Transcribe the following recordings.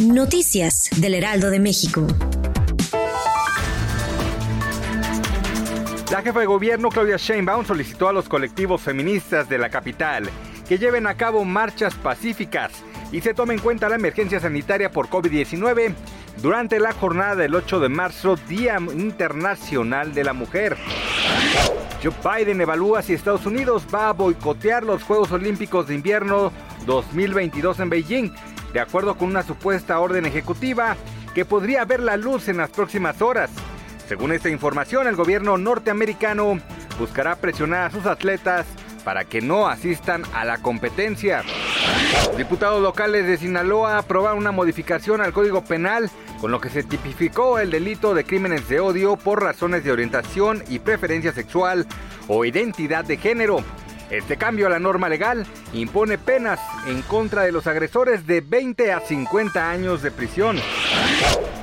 Noticias del Heraldo de México. La jefa de gobierno Claudia Sheinbaum solicitó a los colectivos feministas de la capital que lleven a cabo marchas pacíficas y se tome en cuenta la emergencia sanitaria por COVID-19 durante la jornada del 8 de marzo, Día Internacional de la Mujer. Joe Biden evalúa si Estados Unidos va a boicotear los Juegos Olímpicos de Invierno 2022 en Beijing, de acuerdo con una supuesta orden ejecutiva que podría ver la luz en las próximas horas. Según esta información, el gobierno norteamericano buscará presionar a sus atletas para que no asistan a la competencia. Diputados locales de Sinaloa aprobaron una modificación al Código Penal con lo que se tipificó el delito de crímenes de odio por razones de orientación y preferencia sexual o identidad de género. Este cambio a la norma legal impone penas en contra de los agresores de 20 a 50 años de prisión.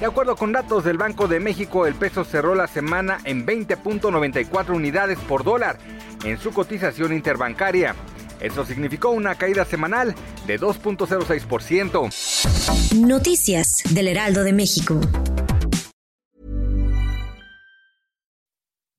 De acuerdo con datos del Banco de México, el peso cerró la semana en 20.94 unidades por dólar en su cotización interbancaria. Eso significó una caída semanal de 2.06%. Noticias del Heraldo de México.